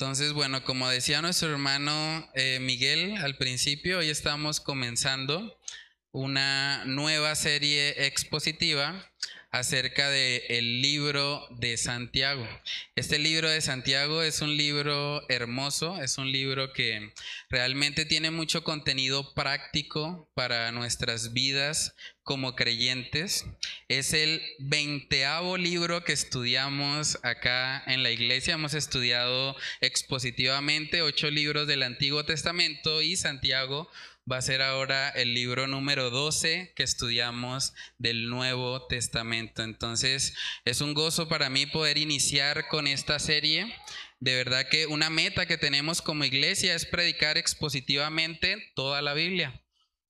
Entonces, bueno, como decía nuestro hermano eh, Miguel al principio, hoy estamos comenzando una nueva serie expositiva acerca del el libro de Santiago. Este libro de Santiago es un libro hermoso, es un libro que realmente tiene mucho contenido práctico para nuestras vidas como creyentes. Es el veinteavo libro que estudiamos acá en la iglesia. Hemos estudiado expositivamente ocho libros del Antiguo Testamento y Santiago va a ser ahora el libro número 12 que estudiamos del Nuevo Testamento. Entonces, es un gozo para mí poder iniciar con esta serie. De verdad que una meta que tenemos como iglesia es predicar expositivamente toda la Biblia.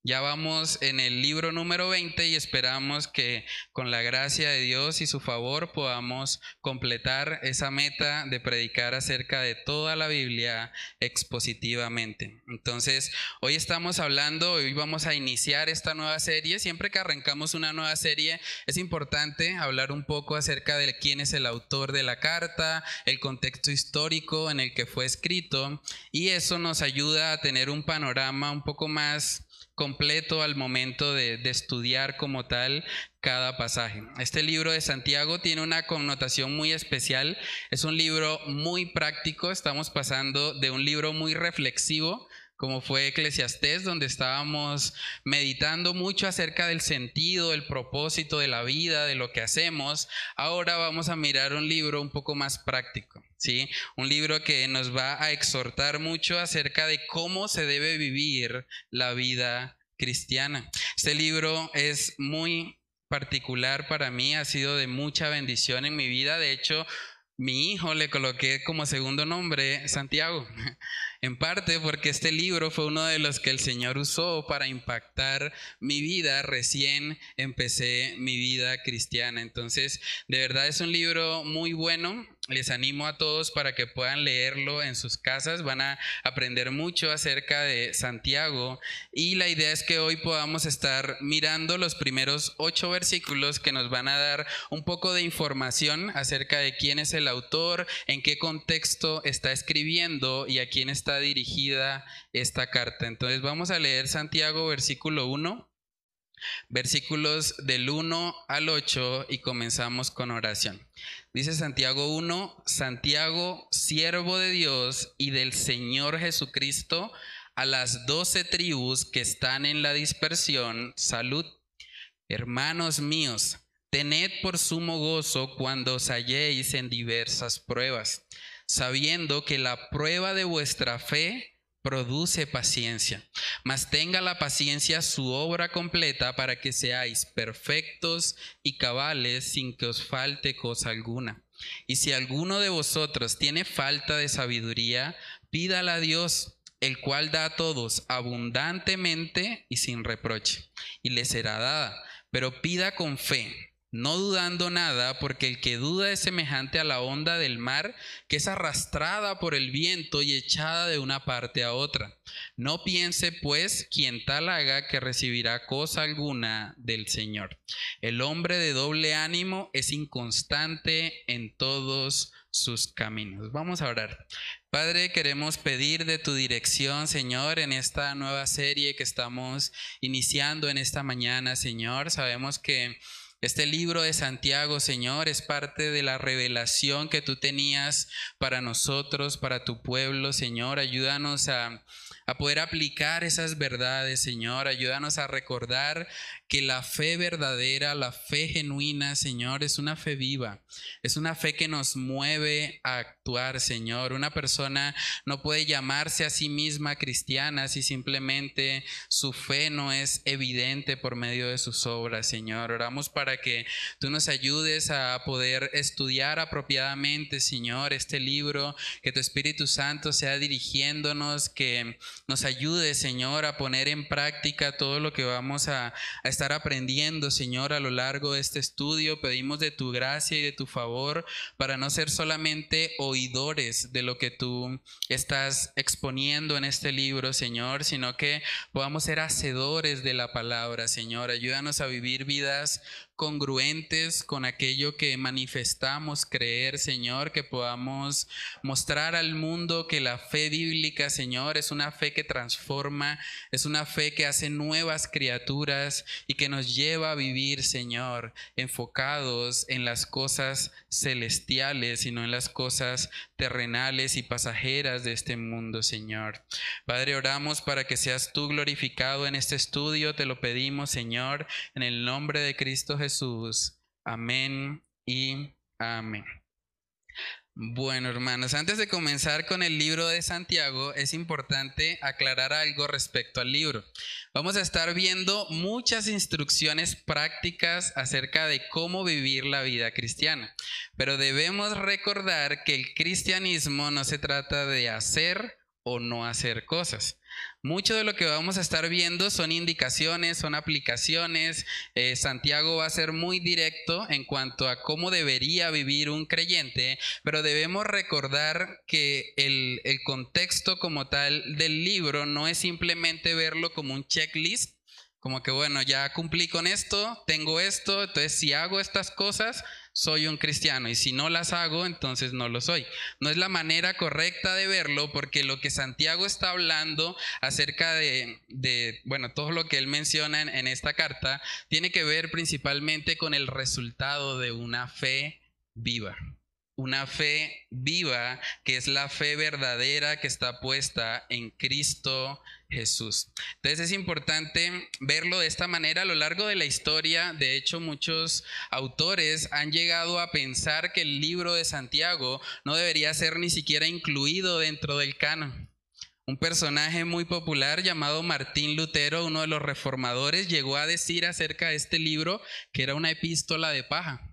Ya vamos en el libro número 20 y esperamos que con la gracia de Dios y su favor podamos completar esa meta de predicar acerca de toda la Biblia expositivamente. Entonces, hoy estamos hablando, hoy vamos a iniciar esta nueva serie. Siempre que arrancamos una nueva serie es importante hablar un poco acerca de quién es el autor de la carta, el contexto histórico en el que fue escrito y eso nos ayuda a tener un panorama un poco más completo al momento de, estudiar como tal cada pasaje. Este libro de Santiago tiene una connotación muy especial, es un libro muy práctico, estamos pasando de un libro muy reflexivo como fue Eclesiastés, donde estábamos meditando mucho acerca del sentido, el propósito de la vida, de lo que hacemos. Ahora vamos a mirar un libro un poco más práctico, ¿sí? Un libro que nos va a exhortar mucho acerca de cómo se debe vivir la vida cristiana. Este libro es muy particular para mí, ha sido de mucha bendición en mi vida. De hecho, mi hijo le coloqué como segundo nombre Santiago. En parte porque este libro fue uno de los que el Señor usó para impactar mi vida. Recién empecé mi vida cristiana. Entonces, de verdad es un libro muy bueno. Les animo a todos para que puedan leerlo en sus casas. Van a aprender mucho acerca de Santiago. Y la idea es que hoy podamos estar mirando los primeros ocho versículos que nos van a dar un poco de información acerca de quién es el autor, en qué contexto está escribiendo y a quién está dirigida esta carta. Entonces vamos a leer Santiago versículo 1, versículos del 1 al 8 y comenzamos con oración. Dice Santiago 1, Santiago, siervo de Dios y del Señor Jesucristo, a las doce tribus que están en la dispersión, salud. Hermanos míos, tened por sumo gozo cuando os halléis en diversas pruebas sabiendo que la prueba de vuestra fe produce paciencia. Mas tenga la paciencia su obra completa para que seáis perfectos y cabales sin que os falte cosa alguna. Y si alguno de vosotros tiene falta de sabiduría, pídala a Dios, el cual da a todos abundantemente y sin reproche, y le será dada. Pero pida con fe no dudando nada, porque el que duda es semejante a la onda del mar, que es arrastrada por el viento y echada de una parte a otra. No piense, pues, quien tal haga que recibirá cosa alguna del Señor. El hombre de doble ánimo es inconstante en todos sus caminos. Vamos a orar. Padre, queremos pedir de tu dirección, Señor, en esta nueva serie que estamos iniciando en esta mañana, Señor. Sabemos que este libro de Santiago, Señor, es parte de la revelación que tú tenías para nosotros, para tu pueblo, Señor. Ayúdanos a, a poder aplicar esas verdades, Señor. Ayúdanos a recordar que la fe verdadera, la fe genuina, Señor, es una fe viva, es una fe que nos mueve a actuar, Señor. Una persona no puede llamarse a sí misma cristiana si simplemente su fe no es evidente por medio de sus obras, Señor. Oramos para que tú nos ayudes a poder estudiar apropiadamente, Señor, este libro, que tu Espíritu Santo sea dirigiéndonos, que nos ayude, Señor, a poner en práctica todo lo que vamos a, a estar aprendiendo, Señor, a lo largo de este estudio. Pedimos de tu gracia y de tu favor para no ser solamente oidores de lo que tú estás exponiendo en este libro, Señor, sino que podamos ser hacedores de la palabra, Señor. Ayúdanos a vivir vidas congruentes con aquello que manifestamos creer, Señor, que podamos mostrar al mundo que la fe bíblica, Señor, es una fe que transforma, es una fe que hace nuevas criaturas y que nos lleva a vivir, Señor, enfocados en las cosas celestiales y no en las cosas terrenales y pasajeras de este mundo, Señor. Padre, oramos para que seas tú glorificado en este estudio, te lo pedimos, Señor, en el nombre de Cristo. Jesús. Amén y amén. Bueno, hermanos, antes de comenzar con el libro de Santiago, es importante aclarar algo respecto al libro. Vamos a estar viendo muchas instrucciones prácticas acerca de cómo vivir la vida cristiana, pero debemos recordar que el cristianismo no se trata de hacer o no hacer cosas. Mucho de lo que vamos a estar viendo son indicaciones, son aplicaciones. Eh, Santiago va a ser muy directo en cuanto a cómo debería vivir un creyente, pero debemos recordar que el, el contexto como tal del libro no es simplemente verlo como un checklist, como que bueno, ya cumplí con esto, tengo esto, entonces si hago estas cosas, soy un cristiano y si no las hago, entonces no lo soy. No es la manera correcta de verlo porque lo que Santiago está hablando acerca de, bueno, todo lo que él menciona en, esta carta tiene que ver principalmente con el resultado de una fe viva una fe viva, que es la fe verdadera que está puesta en Cristo Jesús. Entonces es importante verlo de esta manera a lo largo de la historia. De hecho, muchos autores han llegado a pensar que el libro de Santiago no debería ser ni siquiera incluido dentro del canon. Un personaje muy popular llamado Martín Lutero, uno de los reformadores, llegó a decir acerca de este libro que era una epístola de paja.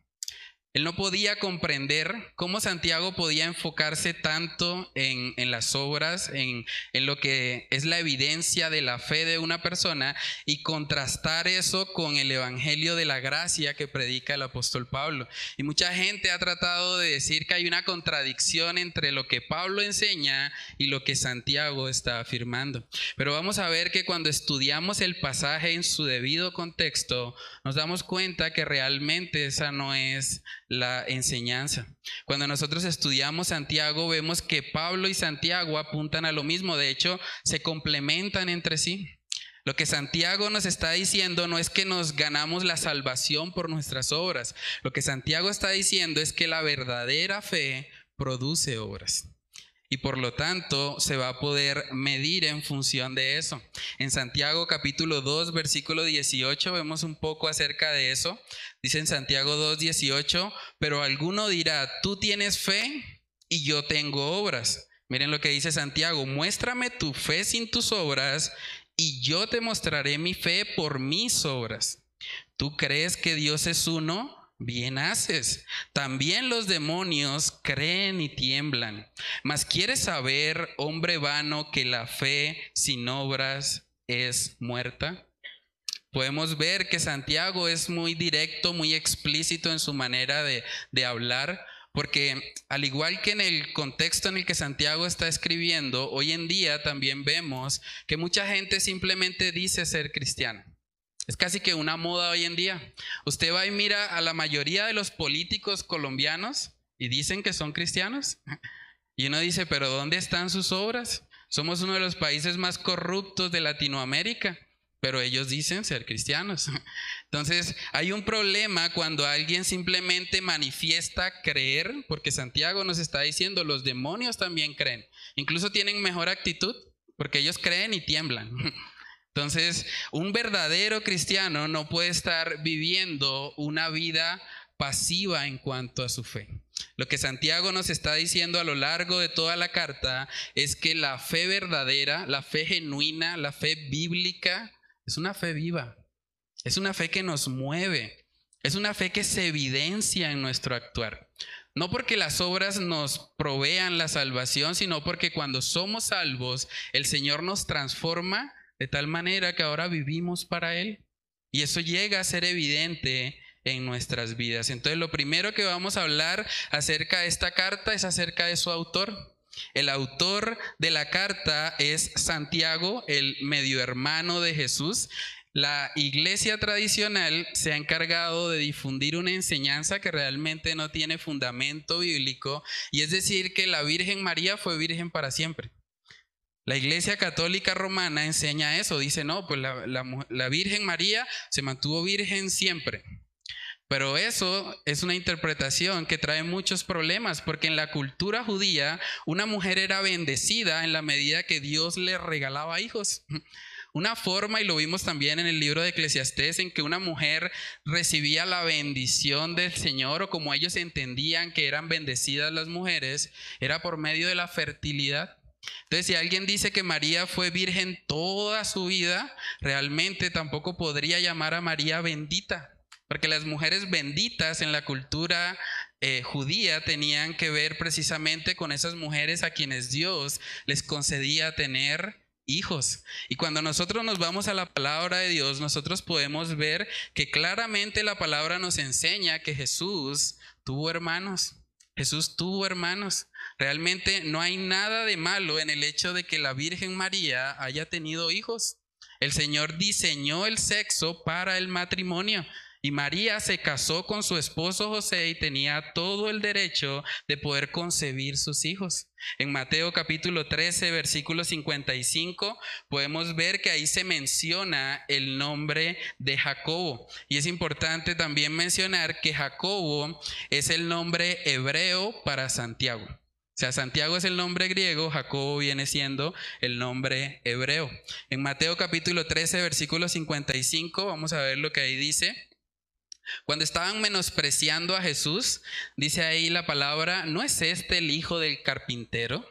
Él no podía comprender cómo Santiago podía enfocarse tanto en, las obras, en, lo que es la evidencia de la fe de una persona y contrastar eso con el Evangelio de la gracia que predica el apóstol Pablo. Y mucha gente ha tratado de decir que hay una contradicción entre lo que Pablo enseña y lo que Santiago está afirmando. Pero vamos a ver que cuando estudiamos el pasaje en su debido contexto, nos damos cuenta que realmente esa no es la enseñanza. Cuando nosotros estudiamos Santiago, vemos que Pablo y Santiago apuntan a lo mismo, de hecho, se complementan entre sí. Lo que Santiago nos está diciendo no es que nos ganamos la salvación por nuestras obras. Lo que Santiago está diciendo es que la verdadera fe produce obras y por lo tanto se va a poder medir en función de eso. En Santiago capítulo 2, versículo 18 vemos un poco acerca de eso. Dice en Santiago 2, 18, pero alguno dirá, tú tienes fe y yo tengo obras. Miren lo que dice Santiago, muéstrame tu fe sin tus obras y yo te mostraré mi fe por mis obras. ¿Tú crees que Dios es uno? Bien haces. También los demonios creen y tiemblan. Mas quieres saber, hombre vano, que la fe sin obras es muerta. Podemos ver que Santiago es muy directo, muy explícito en su manera de, de hablar, porque al igual que en el contexto en el que Santiago está escribiendo, hoy en día también vemos que mucha gente simplemente dice ser cristiana. Es casi que una moda hoy en día. Usted va y mira a la mayoría de los políticos colombianos y dicen que son cristianos. Y uno dice, pero ¿dónde están sus obras? Somos uno de los países más corruptos de Latinoamérica, pero ellos dicen ser cristianos. Entonces, hay un problema cuando alguien simplemente manifiesta creer, porque Santiago nos está diciendo, los demonios también creen. Incluso tienen mejor actitud, porque ellos creen y tiemblan. Entonces, un verdadero cristiano no puede estar viviendo una vida pasiva en cuanto a su fe. Lo que Santiago nos está diciendo a lo largo de toda la carta es que la fe verdadera, la fe genuina, la fe bíblica, es una fe viva. Es una fe que nos mueve. Es una fe que se evidencia en nuestro actuar. No porque las obras nos provean la salvación, sino porque cuando somos salvos, el Señor nos transforma de tal manera que ahora vivimos para Él. Y eso llega a ser evidente en nuestras vidas. Entonces lo primero que vamos a hablar acerca de esta carta es acerca de su autor. El autor de la carta es Santiago, el medio hermano de Jesús. la iglesia tradicional se ha encargado de difundir una enseñanza que realmente no tiene fundamento bíblico, y es decir, que la Virgen María fue virgen para siempre. La Iglesia Católica Romana enseña eso, dice, no, pues la, Virgen María se mantuvo virgen siempre. Pero eso es una interpretación que trae muchos problemas, porque en la cultura judía una mujer era bendecida en la medida que Dios le regalaba hijos. Una forma, y lo vimos también en el libro de Eclesiastés, en que una mujer recibía la bendición del Señor, o como ellos entendían que eran bendecidas las mujeres, era por medio de la fertilidad. Entonces, si alguien dice que María fue virgen toda su vida, realmente tampoco podría llamar a María bendita, porque las mujeres benditas en la cultura eh, judía tenían que ver precisamente con esas mujeres a quienes Dios les concedía tener hijos. Y cuando nosotros nos vamos a la palabra de Dios, nosotros podemos ver que claramente la palabra nos enseña que Jesús tuvo hermanos. Jesús tuvo hermanos. Realmente no hay nada de malo en el hecho de que la Virgen María haya tenido hijos. El Señor diseñó el sexo para el matrimonio. Y María se casó con su esposo José y tenía todo el derecho de poder concebir sus hijos. En Mateo capítulo 13, versículo 55, podemos ver que ahí se menciona el nombre de Jacobo. Y es importante también mencionar que Jacobo es el nombre hebreo para Santiago. O sea, Santiago es el nombre griego, Jacobo viene siendo el nombre hebreo. En Mateo capítulo 13, versículo 55, vamos a ver lo que ahí dice. Cuando estaban menospreciando a Jesús, dice ahí la palabra, ¿no es este el hijo del carpintero?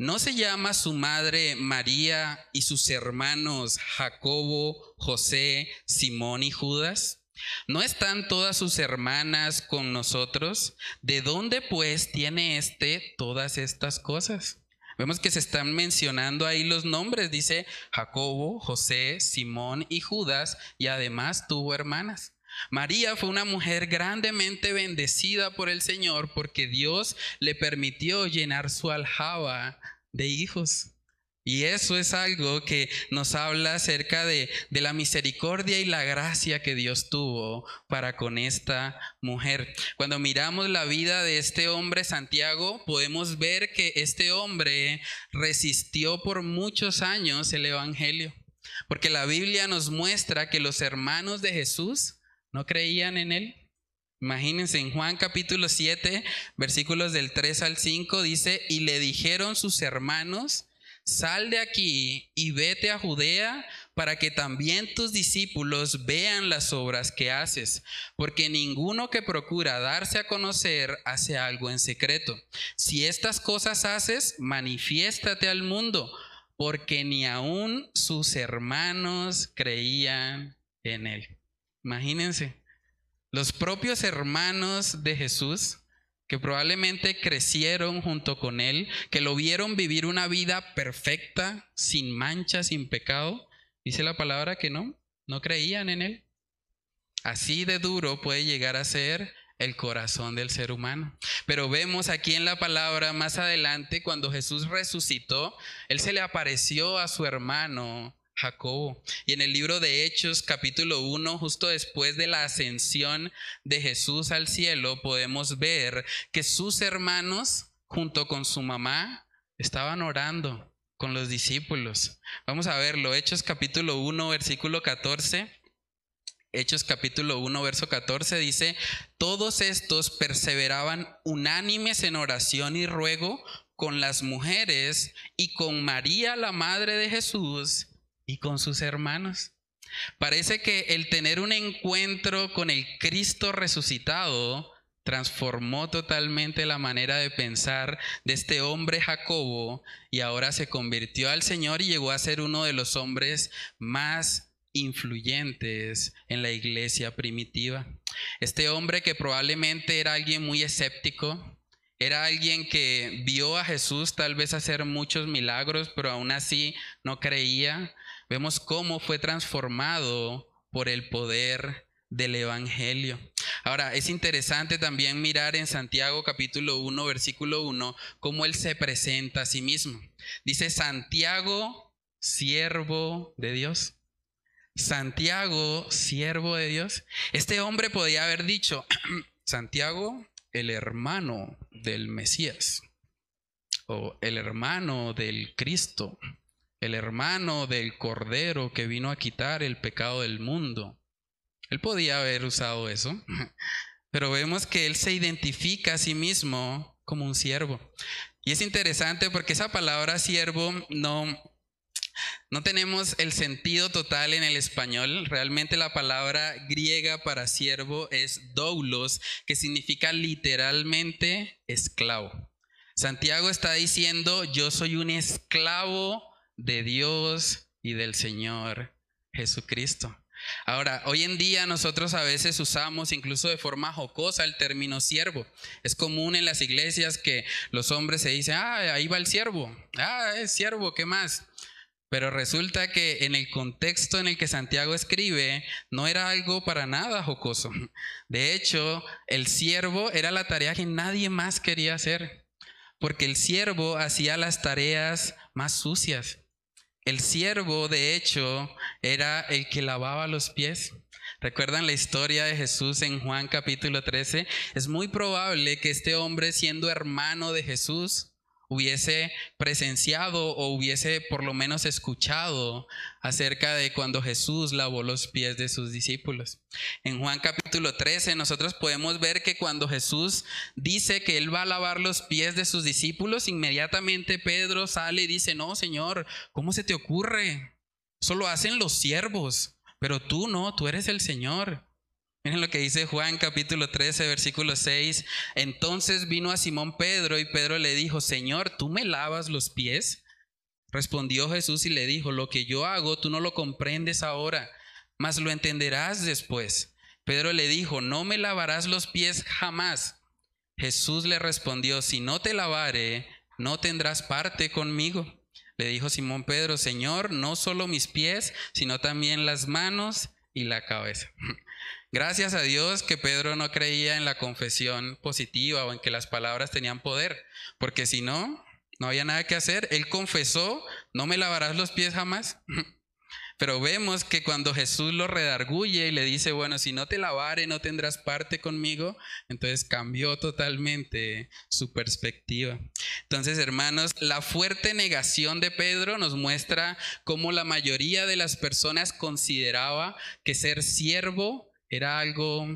¿No se llama su madre María y sus hermanos Jacobo, José, Simón y Judas? ¿No están todas sus hermanas con nosotros? ¿De dónde pues tiene éste todas estas cosas? Vemos que se están mencionando ahí los nombres, dice Jacobo, José, Simón y Judas, y además tuvo hermanas. María fue una mujer grandemente bendecida por el Señor porque Dios le permitió llenar su aljaba de hijos. Y eso es algo que nos habla acerca de, de, la misericordia y la gracia que Dios tuvo para con esta mujer. Cuando miramos la vida de este hombre Santiago, podemos ver que este hombre resistió por muchos años el Evangelio. Porque la Biblia nos muestra que los hermanos de Jesús ¿No creían en él? Imagínense, en Juan capítulo 7, versículos del 3 al 5, dice, y le dijeron sus hermanos, sal de aquí y vete a Judea para que también tus discípulos vean las obras que haces, porque ninguno que procura darse a conocer hace algo en secreto. Si estas cosas haces, manifiéstate al mundo, porque ni aun sus hermanos creían en él. Imagínense, los propios hermanos de Jesús, que probablemente crecieron junto con él, que lo vieron vivir una vida perfecta, sin mancha, sin pecado, dice la palabra que no, no creían en él. Así de duro puede llegar a ser el corazón del ser humano. Pero vemos aquí en la palabra más adelante, cuando Jesús resucitó, Él se le apareció a su hermano Jacobo. Y en el libro de Hechos capítulo 1, justo después de la ascensión de Jesús al cielo, podemos ver que sus hermanos, junto con su mamá, estaban orando con los discípulos. Vamos a verlo, Hechos capítulo 1, versículo 14. Hechos capítulo 1, verso 14 dice, todos estos perseveraban unánimes en oración y ruego con las mujeres y con María, la madre de Jesús, y con sus hermanos. Parece que el tener un encuentro con el Cristo resucitado transformó totalmente la manera de pensar de este hombre Jacobo y ahora se convirtió al Señor y llegó a ser uno de los hombres más influyentes en la iglesia primitiva. Este hombre que probablemente era alguien muy escéptico, era alguien que vio a Jesús tal vez hacer muchos milagros, pero aún así no creía, vemos cómo fue transformado por el poder del Evangelio. Ahora, es interesante también mirar en Santiago capítulo 1, versículo 1, cómo él se presenta a sí mismo. Dice Santiago, siervo de Dios. Santiago, siervo de Dios. Este hombre podía haber dicho, Santiago, el hermano del Mesías, o el hermano del Cristo, el hermano del Cordero que vino a quitar el pecado del mundo. Él podía haber usado eso, pero vemos que él se identifica a sí mismo como un siervo. Y es interesante porque esa palabra siervo no, no tenemos el sentido total en el español. Realmente la palabra griega para siervo es doulos, que significa literalmente esclavo. Santiago está diciendo, yo soy un esclavo de Dios y del Señor Jesucristo. Ahora, hoy en día nosotros a veces usamos incluso de forma jocosa el término siervo. Es común en las iglesias que los hombres se dicen, ah, ahí va el siervo, ah, es siervo, ¿qué más? Pero resulta que en el contexto en el que Santiago escribe, no era algo para nada jocoso. De hecho, el siervo era la tarea que nadie más quería hacer, porque el siervo hacía las tareas más sucias. El siervo, de hecho, era el que lavaba los pies. ¿Recuerdan la historia de Jesús en Juan capítulo 13? Es muy probable que este hombre, siendo hermano de Jesús, hubiese presenciado o hubiese por lo menos escuchado acerca de cuando Jesús lavó los pies de sus discípulos. En Juan capítulo 13 nosotros podemos ver que cuando Jesús dice que él va a lavar los pies de sus discípulos, inmediatamente Pedro sale y dice, no, Señor, ¿cómo se te ocurre? Solo hacen los siervos, pero tú no, tú eres el Señor. Miren lo que dice Juan capítulo 13, versículo 6. Entonces vino a Simón Pedro y Pedro le dijo, Señor, ¿tú me lavas los pies? Respondió Jesús y le dijo, lo que yo hago tú no lo comprendes ahora, mas lo entenderás después. Pedro le dijo, no me lavarás los pies jamás. Jesús le respondió, si no te lavare, no tendrás parte conmigo. Le dijo Simón Pedro, Señor, no solo mis pies, sino también las manos y la cabeza. Gracias a Dios que Pedro no creía en la confesión positiva o en que las palabras tenían poder, porque si no, no había nada que hacer. Él confesó, no me lavarás los pies jamás. Pero vemos que cuando Jesús lo redarguye y le dice, bueno, si no te lavare, no tendrás parte conmigo, entonces cambió totalmente su perspectiva. Entonces, hermanos, la fuerte negación de Pedro nos muestra cómo la mayoría de las personas consideraba que ser siervo era algo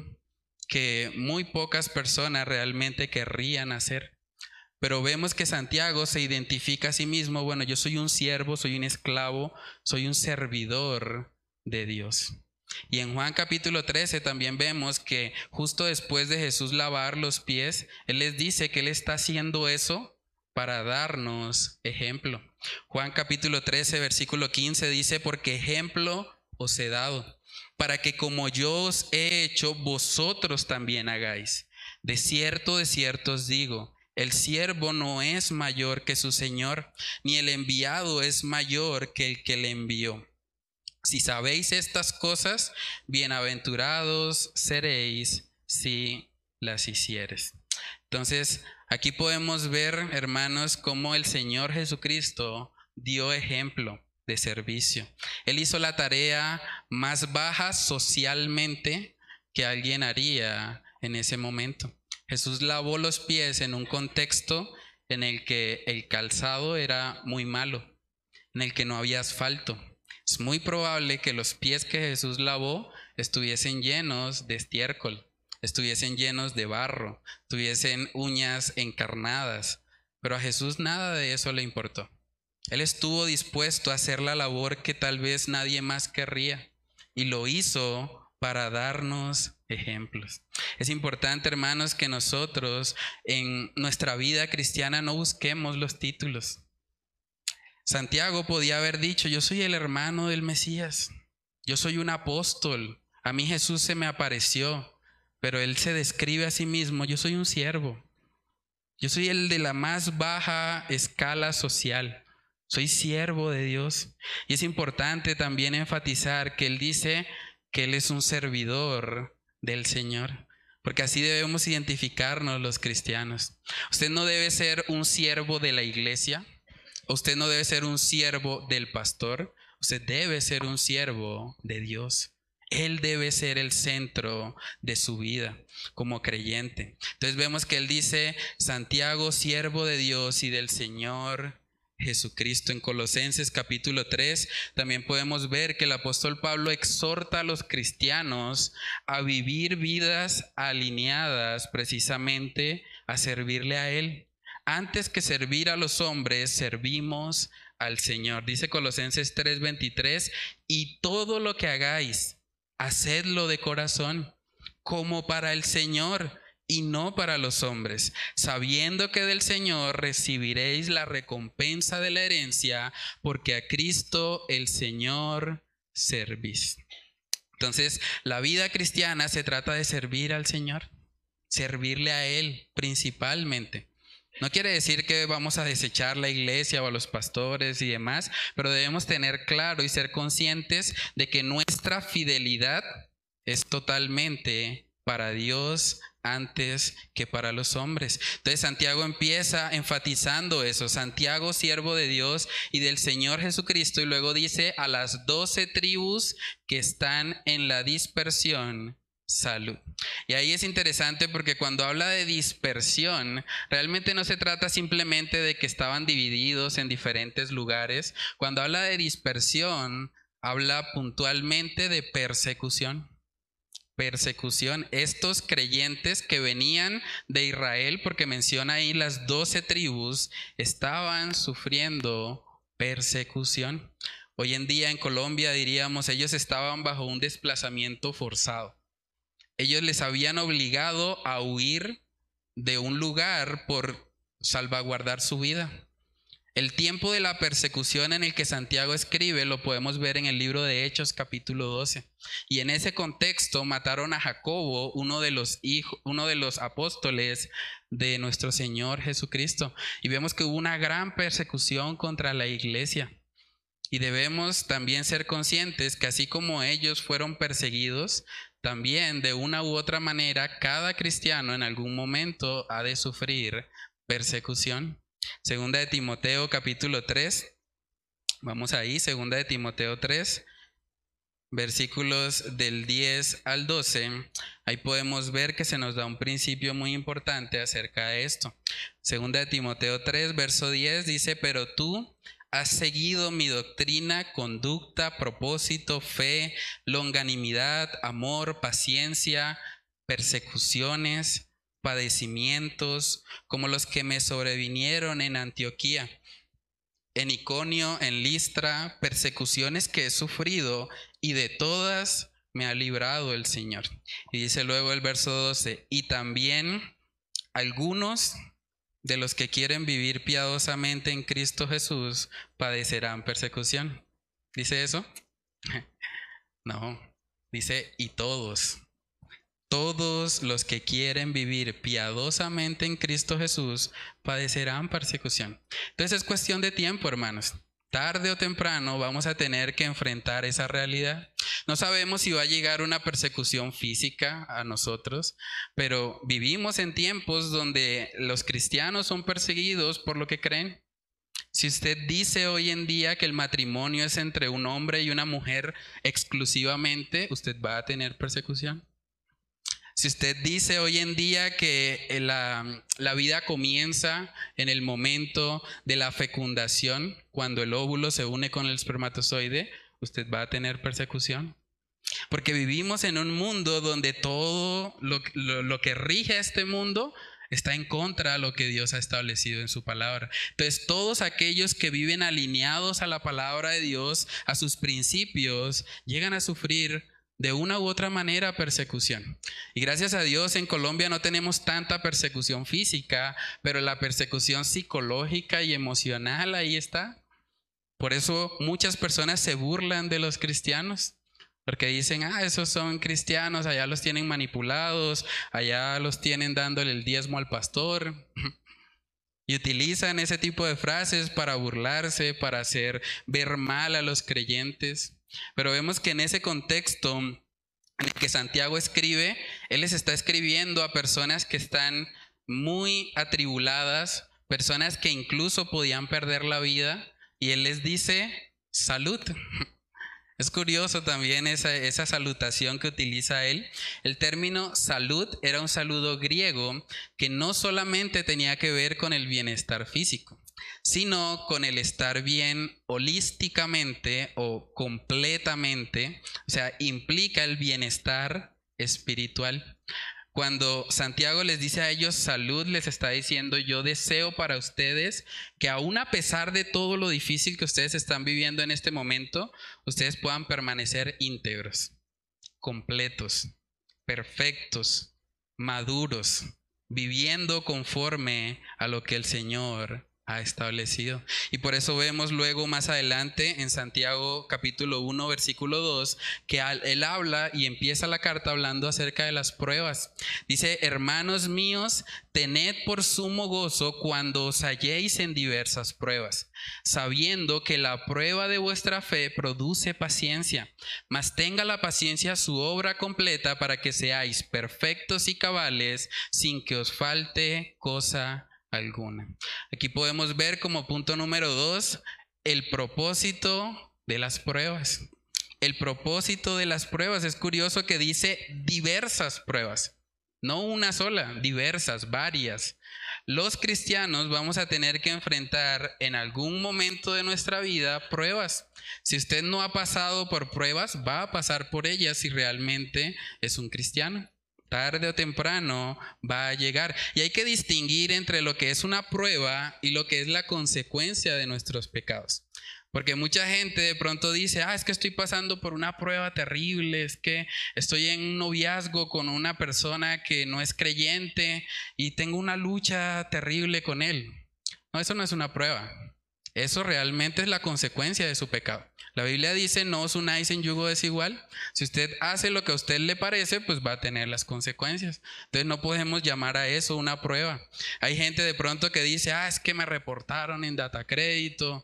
que muy pocas personas realmente querrían hacer. Pero vemos que Santiago se identifica a sí mismo, bueno, yo soy un siervo, soy un esclavo, soy un servidor de Dios. Y en Juan capítulo 13 también vemos que justo después de Jesús lavar los pies, Él les dice que Él está haciendo eso para darnos ejemplo. Juan capítulo 13, versículo 15 dice, porque ejemplo os he dado para que como yo os he hecho, vosotros también hagáis. De cierto, de cierto os digo, el siervo no es mayor que su Señor, ni el enviado es mayor que el que le envió. Si sabéis estas cosas, bienaventurados seréis si las hicieres. Entonces, aquí podemos ver, hermanos, cómo el Señor Jesucristo dio ejemplo servicio. Él hizo la tarea más baja socialmente que alguien haría en ese momento. Jesús lavó los pies en un contexto en el que el calzado era muy malo, en el que no había asfalto. Es muy probable que los pies que Jesús lavó estuviesen llenos de estiércol, estuviesen llenos de barro, tuviesen uñas encarnadas, pero a Jesús nada de eso le importó. Él estuvo dispuesto a hacer la labor que tal vez nadie más querría y lo hizo para darnos ejemplos. Es importante, hermanos, que nosotros en nuestra vida cristiana no busquemos los títulos. Santiago podía haber dicho, yo soy el hermano del Mesías, yo soy un apóstol, a mí Jesús se me apareció, pero él se describe a sí mismo, yo soy un siervo, yo soy el de la más baja escala social. Soy siervo de Dios. Y es importante también enfatizar que Él dice que Él es un servidor del Señor. Porque así debemos identificarnos los cristianos. Usted no debe ser un siervo de la iglesia. Usted no debe ser un siervo del pastor. Usted debe ser un siervo de Dios. Él debe ser el centro de su vida como creyente. Entonces vemos que él dice, Santiago, siervo de Dios y del Señor Jesucristo. En Colosenses capítulo 3 también podemos ver que el apóstol Pablo exhorta a los cristianos a vivir vidas alineadas precisamente a servirle a Él. Antes que servir a los hombres, servimos al Señor. Dice Colosenses 3:23, y todo lo que hagáis, hacedlo de corazón, como para el Señor y no para los hombres, sabiendo que del Señor recibiréis la recompensa de la herencia, porque a Cristo el Señor servís. Entonces, la vida cristiana se trata de servir al Señor, servirle a Él principalmente. No quiere decir que vamos a desechar la iglesia o a los pastores y demás, pero debemos tener claro y ser conscientes de que nuestra fidelidad es totalmente para Dios antes que para los hombres. Entonces Santiago empieza enfatizando eso, Santiago siervo de Dios y del Señor Jesucristo, y luego dice a las doce tribus que están en la dispersión salud. Y ahí es interesante porque cuando habla de dispersión, realmente no se trata simplemente de que estaban divididos en diferentes lugares. Cuando habla de dispersión, habla puntualmente de persecución. Persecución. Estos creyentes que venían de Israel, porque menciona ahí las doce tribus, estaban sufriendo persecución. Hoy en día en Colombia diríamos, ellos estaban bajo un desplazamiento forzado ellos les habían obligado a huir de un lugar por salvaguardar su vida. El tiempo de la persecución en el que Santiago escribe lo podemos ver en el libro de Hechos capítulo 12. Y en ese contexto mataron a Jacobo, uno de los hijos, uno de los apóstoles de nuestro Señor Jesucristo. Y vemos que hubo una gran persecución contra la iglesia. Y debemos también ser conscientes que así como ellos fueron perseguidos, también, de una u otra manera, cada cristiano en algún momento ha de sufrir persecución. Segunda de Timoteo capítulo 3. Vamos ahí, segunda de Timoteo 3, versículos del 10 al 12. Ahí podemos ver que se nos da un principio muy importante acerca de esto. Segunda de Timoteo 3, verso 10 dice, pero tú has seguido mi doctrina, conducta, propósito, fe, longanimidad, amor, paciencia, persecuciones, padecimientos, como los que me sobrevinieron en Antioquía, en Iconio, en Listra, persecuciones que he sufrido y de todas me ha librado el Señor. Y dice luego el verso 12, y también algunos de los que quieren vivir piadosamente en Cristo Jesús padecerán persecución. ¿Dice eso? No, dice y todos. Todos los que quieren vivir piadosamente en Cristo Jesús padecerán persecución. Entonces es cuestión de tiempo, hermanos tarde o temprano vamos a tener que enfrentar esa realidad. No sabemos si va a llegar una persecución física a nosotros, pero vivimos en tiempos donde los cristianos son perseguidos por lo que creen. Si usted dice hoy en día que el matrimonio es entre un hombre y una mujer exclusivamente, usted va a tener persecución. Si usted dice hoy en día que eh, la, la, vida comienza en el momento de la fecundación, cuando el óvulo se une con el espermatozoide, usted va a tener persecución. Porque vivimos en un mundo donde todo lo, lo, que rige este mundo está en contra de lo que Dios ha establecido en su palabra. Entonces, todos aquellos que viven alineados a la palabra de Dios, a sus principios, llegan a sufrir de una u otra manera persecución. Y gracias a Dios en Colombia no tenemos tanta persecución física, pero la persecución psicológica y emocional ahí está. Por eso muchas personas se burlan de los cristianos, porque dicen, ah, esos son cristianos, allá los tienen manipulados, allá los tienen dándole el diezmo al pastor. Y utilizan ese tipo de frases para burlarse, para hacer ver mal a los creyentes. Pero vemos que en ese contexto en el que Santiago escribe, él les está escribiendo a personas que están muy atribuladas, personas que incluso podían perder la vida, y él les dice, salud. Es curioso también esa, esa, salutación que utiliza él. El término salud era un saludo griego que no solamente tenía que ver con el bienestar físico, sino con el estar bien holísticamente o completamente, o sea, implica el bienestar espiritual. Cuando Santiago les dice a ellos salud, les está diciendo yo deseo para ustedes que aún a pesar de todo lo difícil que ustedes están viviendo en este momento, ustedes puedan permanecer íntegros, completos, perfectos, maduros, viviendo conforme a lo que el Señor ha establecido. Y por eso vemos luego más adelante en Santiago capítulo 1 versículo 2 que él habla y empieza la carta hablando acerca de las pruebas. Dice, hermanos míos, tened por sumo gozo cuando os halléis en diversas pruebas, sabiendo que la prueba de vuestra fe produce paciencia, mas tenga la paciencia su obra completa para que seáis perfectos y cabales sin que os falte cosa alguna. Aquí podemos ver como punto número dos el propósito de las pruebas. El propósito de las pruebas es curioso que dice diversas pruebas, no una sola, diversas, varias. Los cristianos vamos a tener que enfrentar en algún momento de nuestra vida pruebas. Si usted no ha pasado por pruebas, va a pasar por ellas si realmente es un cristiano tarde o temprano va a llegar. Y hay que distinguir entre lo que es una prueba y lo que es la consecuencia de nuestros pecados. Porque mucha gente de pronto dice, ah, es que estoy pasando por una prueba terrible, es que estoy en un noviazgo con una persona que no es creyente y tengo una lucha terrible con él. No, eso no es una prueba. Eso realmente es la consecuencia de su pecado. La Biblia dice, no os unáis en yugo desigual. Si usted hace lo que a usted le parece, pues va a tener las consecuencias. Entonces no podemos llamar a eso una prueba. Hay gente de pronto que dice, ah, es que me reportaron en data crédito.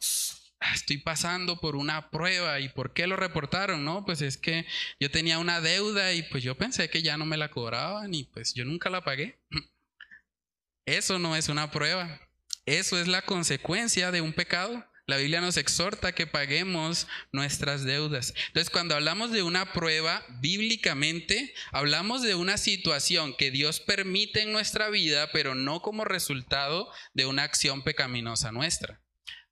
Ah, estoy pasando por una prueba. ¿Y por qué lo reportaron? No, pues es que yo tenía una deuda y pues yo pensé que ya no me la cobraban y pues yo nunca la pagué. Eso no es una prueba. Eso es la consecuencia de un pecado. La Biblia nos exhorta que paguemos nuestras deudas. Entonces, cuando hablamos de una prueba, bíblicamente, hablamos de una situación que Dios permite en nuestra vida, pero no como resultado de una acción pecaminosa nuestra.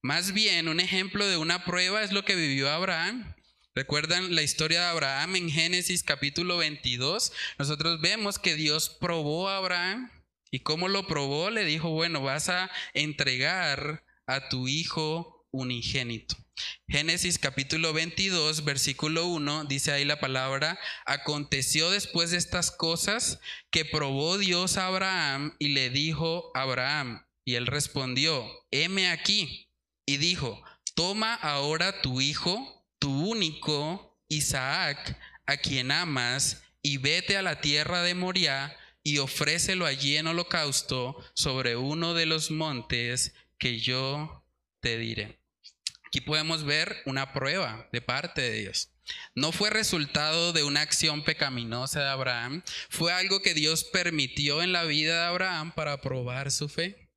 Más bien, un ejemplo de una prueba es lo que vivió Abraham. ¿Recuerdan la historia de Abraham en Génesis capítulo 22? Nosotros vemos que Dios probó a Abraham y cómo lo probó, le dijo, bueno, vas a entregar a tu hijo unigénito. Génesis capítulo 22, versículo 1, dice ahí la palabra, aconteció después de estas cosas que probó Dios a Abraham y le dijo a Abraham, y él respondió, heme aquí, y dijo, toma ahora tu hijo, tu único, Isaac, a quien amas, y vete a la tierra de Moriah y ofrécelo allí en holocausto sobre uno de los montes que yo te diré. Aquí podemos ver una prueba de parte de Dios. No fue resultado de una acción pecaminosa de Abraham, fue algo que Dios permitió en la vida de Abraham para probar su fe.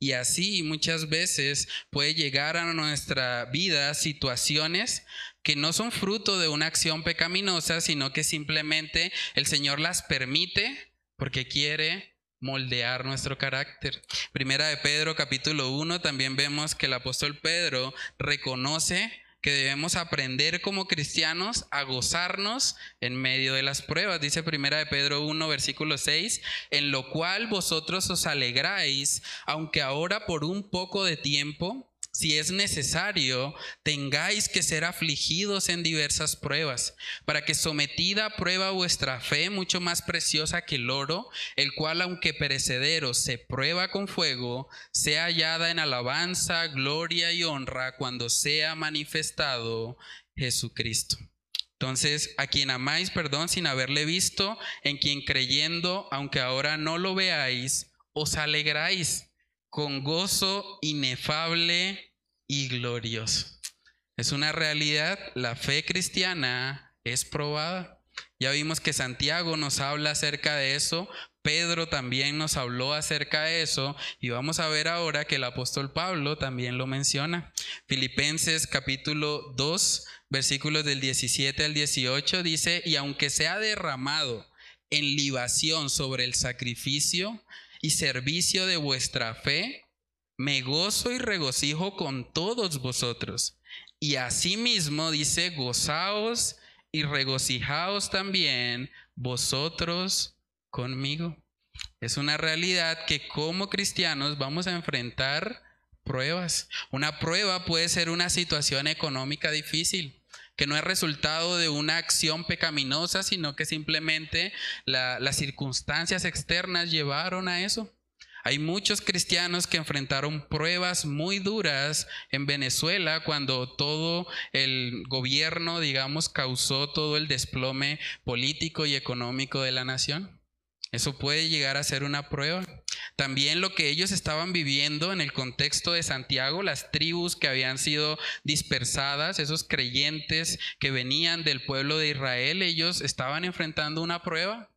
Y así muchas veces puede llegar a nuestra vida situaciones que no son fruto de una acción pecaminosa, sino que simplemente el Señor las permite porque quiere moldear nuestro carácter. Primera de Pedro capítulo 1 también vemos que el apóstol Pedro reconoce que debemos aprender como cristianos a gozarnos en medio de las pruebas. Dice Primera de Pedro 1 versículo 6, en lo cual vosotros os alegráis, aunque ahora por un poco de tiempo si es necesario, tengáis que ser afligidos en diversas pruebas, para que sometida a prueba vuestra fe, mucho más preciosa que el oro, el cual aunque perecedero se prueba con fuego, sea hallada en alabanza, gloria y honra cuando sea manifestado Jesucristo. Entonces, a quien amáis, perdón, sin haberle visto, en quien creyendo, aunque ahora no lo veáis, os alegráis con gozo inefable y glorioso. Es una realidad, la fe cristiana es probada. Ya vimos que Santiago nos habla acerca de eso, Pedro también nos habló acerca de eso y vamos a ver ahora que el apóstol Pablo también lo menciona. Filipenses capítulo 2, versículos del 17 al 18 dice, y aunque sea derramado en libación sobre el sacrificio y servicio de vuestra fe, me gozo y regocijo con todos vosotros. Y asimismo dice, gozaos y regocijaos también vosotros conmigo. Es una realidad que como cristianos vamos a enfrentar pruebas. Una prueba puede ser una situación económica difícil que no es resultado de una acción pecaminosa, sino que simplemente las circunstancias externas llevaron a eso. Hay muchos cristianos que enfrentaron pruebas muy duras en Venezuela cuando todo el gobierno, digamos, causó todo el desplome político y económico de la nación. Eso puede llegar a ser una prueba. También lo que ellos estaban viviendo en el contexto de Santiago, las tribus que habían sido dispersadas, esos creyentes que venían del pueblo de Israel, ellos estaban enfrentando una prueba,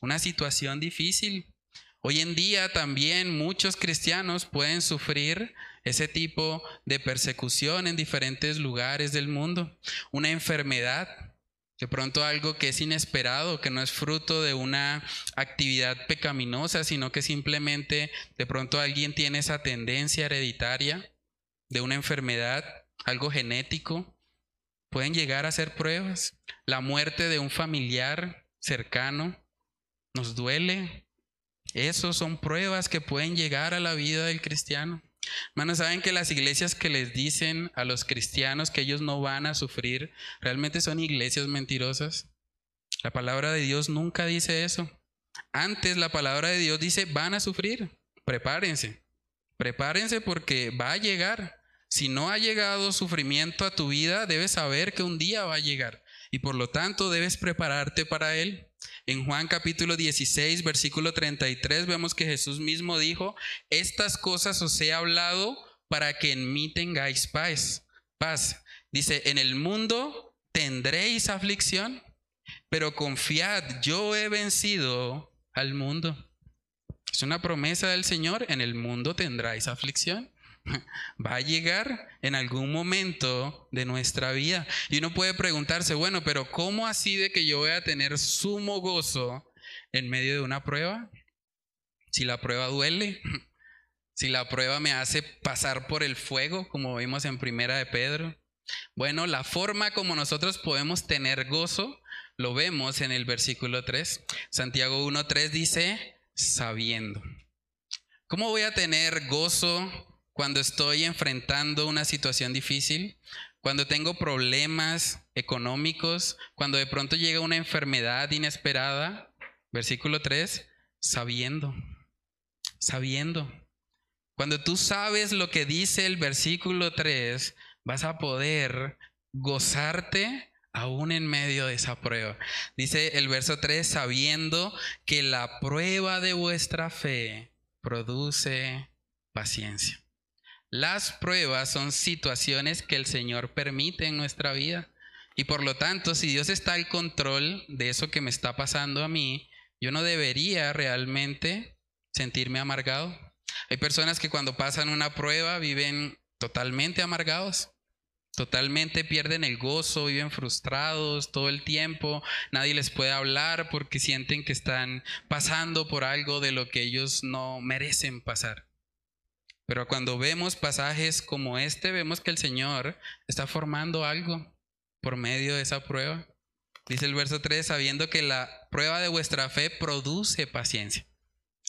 una situación difícil. Hoy en día también muchos cristianos pueden sufrir ese tipo de persecución en diferentes lugares del mundo, una enfermedad de pronto algo que es inesperado, que no es fruto de una actividad pecaminosa, sino que simplemente de pronto alguien tiene esa tendencia hereditaria de una enfermedad, algo genético. Pueden llegar a ser pruebas. La muerte de un familiar cercano nos duele. Esos son pruebas que pueden llegar a la vida del cristiano. Hermanos, ¿saben que las iglesias que les dicen a los cristianos que ellos no van a sufrir, realmente son iglesias mentirosas? La palabra de Dios nunca dice eso. Antes la palabra de Dios dice, van a sufrir, prepárense, prepárense porque va a llegar. Si no ha llegado sufrimiento a tu vida, debes saber que un día va a llegar y por lo tanto debes prepararte para él. En Juan capítulo 16, versículo 33, vemos que Jesús mismo dijo, estas cosas os he hablado para que en mí tengáis paz. Paz. Dice, en el mundo tendréis aflicción, pero confiad, yo he vencido al mundo. Es una promesa del Señor, en el mundo tendráis aflicción. Va a llegar en algún momento de nuestra vida. Y uno puede preguntarse, bueno, pero ¿cómo así de que yo voy a tener sumo gozo en medio de una prueba? Si la prueba duele, si la prueba me hace pasar por el fuego, como vimos en Primera de Pedro. Bueno, la forma como nosotros podemos tener gozo lo vemos en el versículo 3. Santiago 1.3 dice, sabiendo. ¿Cómo voy a tener gozo cuando estoy enfrentando una situación difícil, cuando tengo problemas económicos, cuando de pronto llega una enfermedad inesperada. Versículo 3, sabiendo, sabiendo. Cuando tú sabes lo que dice el versículo 3, vas a poder gozarte aún en medio de esa prueba. Dice el verso 3, sabiendo que la prueba de vuestra fe produce paciencia. Las pruebas son situaciones que el Señor permite en nuestra vida. Y por lo tanto, si Dios está al control de eso que me está pasando a mí, yo no debería realmente sentirme amargado. Hay personas que cuando pasan una prueba viven totalmente amargados, totalmente pierden el gozo, viven frustrados todo el tiempo, nadie les puede hablar porque sienten que están pasando por algo de lo que ellos no merecen pasar. Pero cuando vemos pasajes como este, vemos que el Señor está formando algo por medio de esa prueba. Dice el verso 3, sabiendo que la prueba de vuestra fe produce paciencia.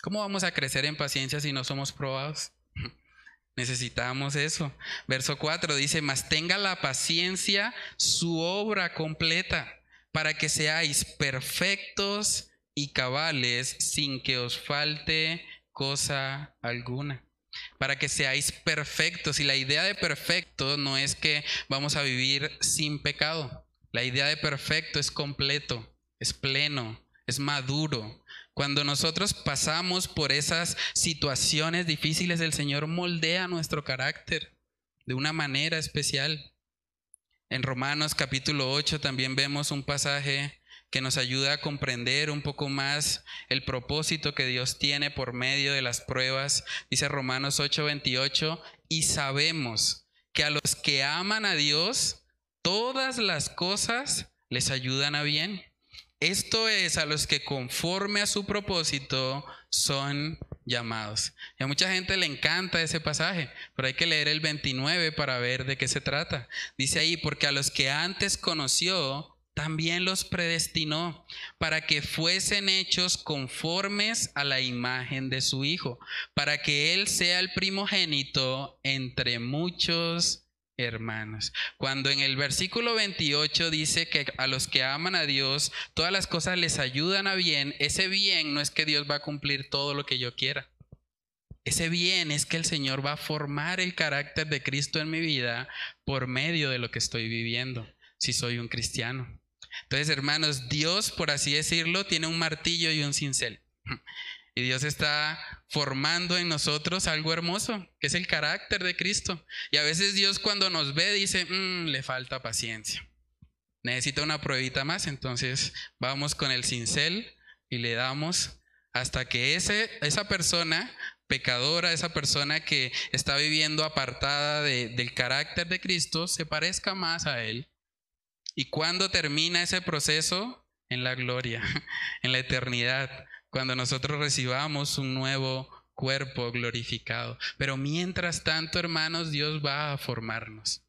¿Cómo vamos a crecer en paciencia si no somos probados? Necesitamos eso. Verso 4 dice, mas tenga la paciencia su obra completa, para que seáis perfectos y cabales sin que os falte cosa alguna para que seáis perfectos. Y la idea de perfecto no es que vamos a vivir sin pecado. La idea de perfecto es completo, es pleno, es maduro. Cuando nosotros pasamos por esas situaciones difíciles, el Señor moldea nuestro carácter de una manera especial. En Romanos capítulo 8 también vemos un pasaje que nos ayuda a comprender un poco más el propósito que Dios tiene por medio de las pruebas. Dice Romanos 8:28, y sabemos que a los que aman a Dios, todas las cosas les ayudan a bien. Esto es a los que conforme a su propósito son llamados. Y a mucha gente le encanta ese pasaje, pero hay que leer el 29 para ver de qué se trata. Dice ahí, porque a los que antes conoció, también los predestinó para que fuesen hechos conformes a la imagen de su Hijo, para que Él sea el primogénito entre muchos hermanos. Cuando en el versículo 28 dice que a los que aman a Dios, todas las cosas les ayudan a bien, ese bien no es que Dios va a cumplir todo lo que yo quiera. Ese bien es que el Señor va a formar el carácter de Cristo en mi vida por medio de lo que estoy viviendo, si soy un cristiano. Entonces, hermanos, Dios, por así decirlo, tiene un martillo y un cincel. Y Dios está formando en nosotros algo hermoso, que es el carácter de Cristo. Y a veces Dios cuando nos ve dice, mm, le falta paciencia. Necesita una pruebita más, entonces vamos con el cincel y le damos hasta que ese, esa persona pecadora, esa persona que está viviendo apartada del carácter de Cristo, se parezca más a Él. ¿Y cuándo termina ese proceso? En la gloria, en la eternidad cuando nosotros recibamos un nuevo cuerpo glorificado. Pero mientras tanto, hermanos, Dios va a formarnos.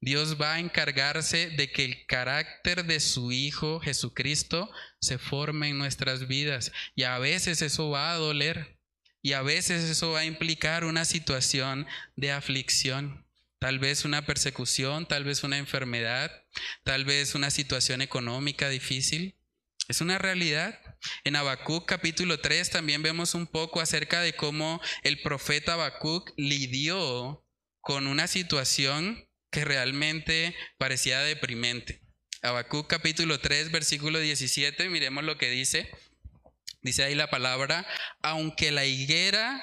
Dios va a encargarse de que el carácter de su Hijo Jesucristo se forme en nuestras vidas. Y a veces eso va a doler. Y a veces eso va a implicar una situación de aflicción. Tal vez una persecución, tal vez una enfermedad, tal vez una situación económica difícil. Es una realidad. En Habacuc capítulo 3 también vemos un poco acerca de cómo el profeta Habacuc lidió con una situación que realmente parecía deprimente. Habacuc capítulo 3 versículo 17, miremos lo que dice. Dice ahí la palabra, aunque la higuera